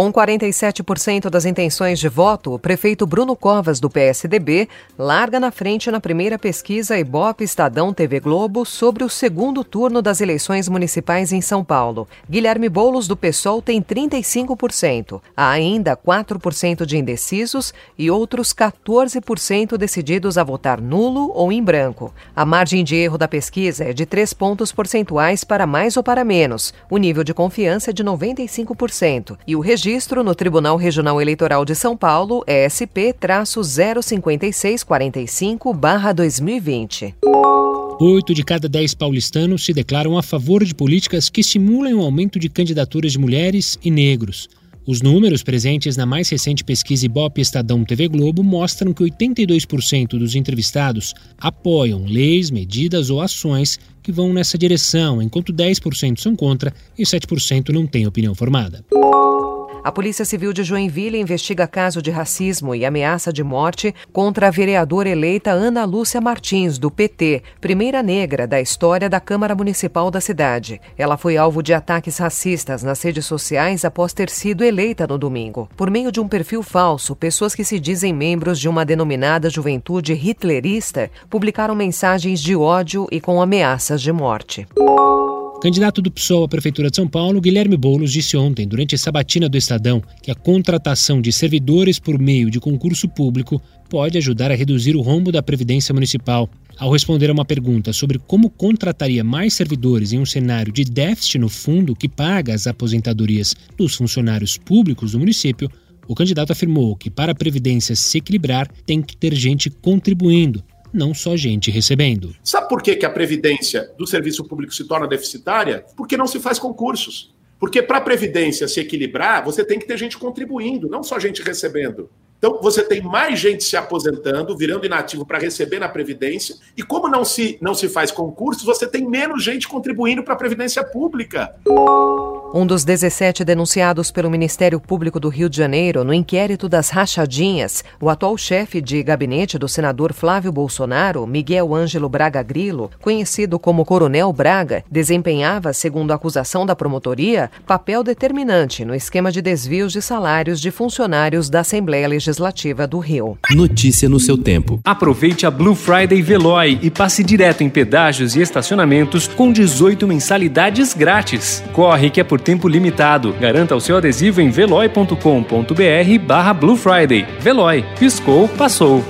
Com 47% das intenções de voto, o prefeito Bruno Covas, do PSDB, larga na frente na primeira pesquisa Ibope Estadão TV Globo sobre o segundo turno das eleições municipais em São Paulo. Guilherme Boulos, do PSOL, tem 35%. Há ainda 4% de indecisos e outros 14% decididos a votar nulo ou em branco. A margem de erro da pesquisa é de 3 pontos percentuais para mais ou para menos. O nível de confiança é de 95% e o registro registro no Tribunal Regional Eleitoral de São Paulo, ESP-05645-2020. Oito de cada dez paulistanos se declaram a favor de políticas que estimulem o aumento de candidaturas de mulheres e negros. Os números presentes na mais recente pesquisa Ibope Estadão TV Globo mostram que 82% dos entrevistados apoiam leis, medidas ou ações que vão nessa direção, enquanto 10% são contra e 7% não têm opinião formada. A Polícia Civil de Joinville investiga caso de racismo e ameaça de morte contra a vereadora eleita Ana Lúcia Martins, do PT, primeira negra da história da Câmara Municipal da cidade. Ela foi alvo de ataques racistas nas redes sociais após ter sido eleita no domingo. Por meio de um perfil falso, pessoas que se dizem membros de uma denominada juventude hitlerista publicaram mensagens de ódio e com ameaças de morte. Candidato do PSOL à Prefeitura de São Paulo, Guilherme Boulos disse ontem, durante a sabatina do Estadão, que a contratação de servidores por meio de concurso público pode ajudar a reduzir o rombo da Previdência Municipal. Ao responder a uma pergunta sobre como contrataria mais servidores em um cenário de déficit no fundo que paga as aposentadorias dos funcionários públicos do município, o candidato afirmou que, para a Previdência se equilibrar, tem que ter gente contribuindo não só gente recebendo. Sabe por que, que a previdência do serviço público se torna deficitária? Porque não se faz concursos. Porque para a previdência se equilibrar, você tem que ter gente contribuindo, não só gente recebendo. Então, você tem mais gente se aposentando, virando inativo para receber na Previdência, e como não se, não se faz concursos, você tem menos gente contribuindo para a Previdência Pública. Um dos 17 denunciados pelo Ministério Público do Rio de Janeiro no inquérito das rachadinhas, o atual chefe de gabinete do senador Flávio Bolsonaro, Miguel Ângelo Braga Grilo, conhecido como Coronel Braga, desempenhava, segundo a acusação da promotoria, papel determinante no esquema de desvios de salários de funcionários da Assembleia Legislativa do Rio. Notícia no seu tempo. Aproveite a Blue Friday Veloy e passe direto em pedágios e estacionamentos com 18 mensalidades grátis. Corre que é por tempo limitado. Garanta o seu adesivo em veloy.com.br barra Blue Friday. Veloy. Piscou, passou.